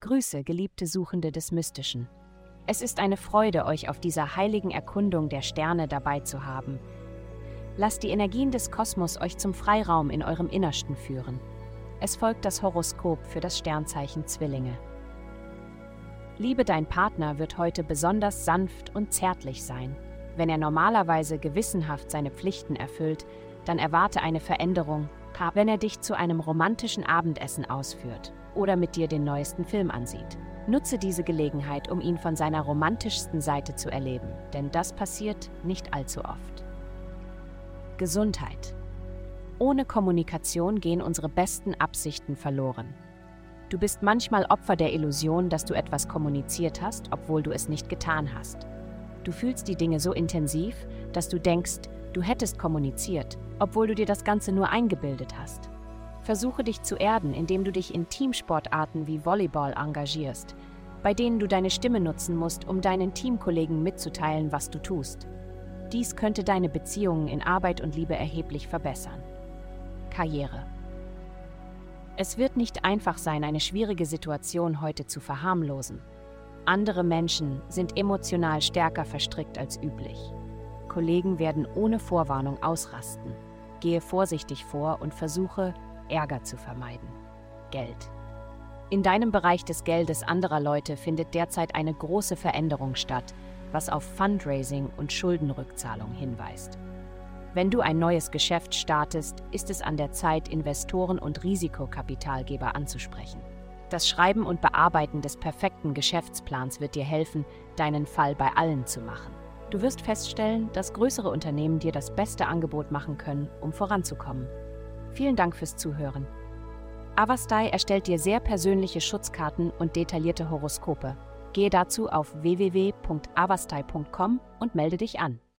Grüße, geliebte Suchende des Mystischen. Es ist eine Freude, euch auf dieser heiligen Erkundung der Sterne dabei zu haben. Lasst die Energien des Kosmos euch zum Freiraum in eurem Innersten führen. Es folgt das Horoskop für das Sternzeichen Zwillinge. Liebe dein Partner wird heute besonders sanft und zärtlich sein. Wenn er normalerweise gewissenhaft seine Pflichten erfüllt, dann erwarte eine Veränderung, wenn er dich zu einem romantischen Abendessen ausführt oder mit dir den neuesten Film ansieht. Nutze diese Gelegenheit, um ihn von seiner romantischsten Seite zu erleben, denn das passiert nicht allzu oft. Gesundheit. Ohne Kommunikation gehen unsere besten Absichten verloren. Du bist manchmal Opfer der Illusion, dass du etwas kommuniziert hast, obwohl du es nicht getan hast. Du fühlst die Dinge so intensiv, dass du denkst, du hättest kommuniziert, obwohl du dir das Ganze nur eingebildet hast. Versuche dich zu erden, indem du dich in Teamsportarten wie Volleyball engagierst, bei denen du deine Stimme nutzen musst, um deinen Teamkollegen mitzuteilen, was du tust. Dies könnte deine Beziehungen in Arbeit und Liebe erheblich verbessern. Karriere. Es wird nicht einfach sein, eine schwierige Situation heute zu verharmlosen. Andere Menschen sind emotional stärker verstrickt als üblich. Kollegen werden ohne Vorwarnung ausrasten. Gehe vorsichtig vor und versuche, Ärger zu vermeiden. Geld. In deinem Bereich des Geldes anderer Leute findet derzeit eine große Veränderung statt, was auf Fundraising und Schuldenrückzahlung hinweist. Wenn du ein neues Geschäft startest, ist es an der Zeit, Investoren und Risikokapitalgeber anzusprechen. Das Schreiben und Bearbeiten des perfekten Geschäftsplans wird dir helfen, deinen Fall bei allen zu machen. Du wirst feststellen, dass größere Unternehmen dir das beste Angebot machen können, um voranzukommen. Vielen Dank fürs Zuhören. Avastai erstellt dir sehr persönliche Schutzkarten und detaillierte Horoskope. Gehe dazu auf www.avastai.com und melde dich an.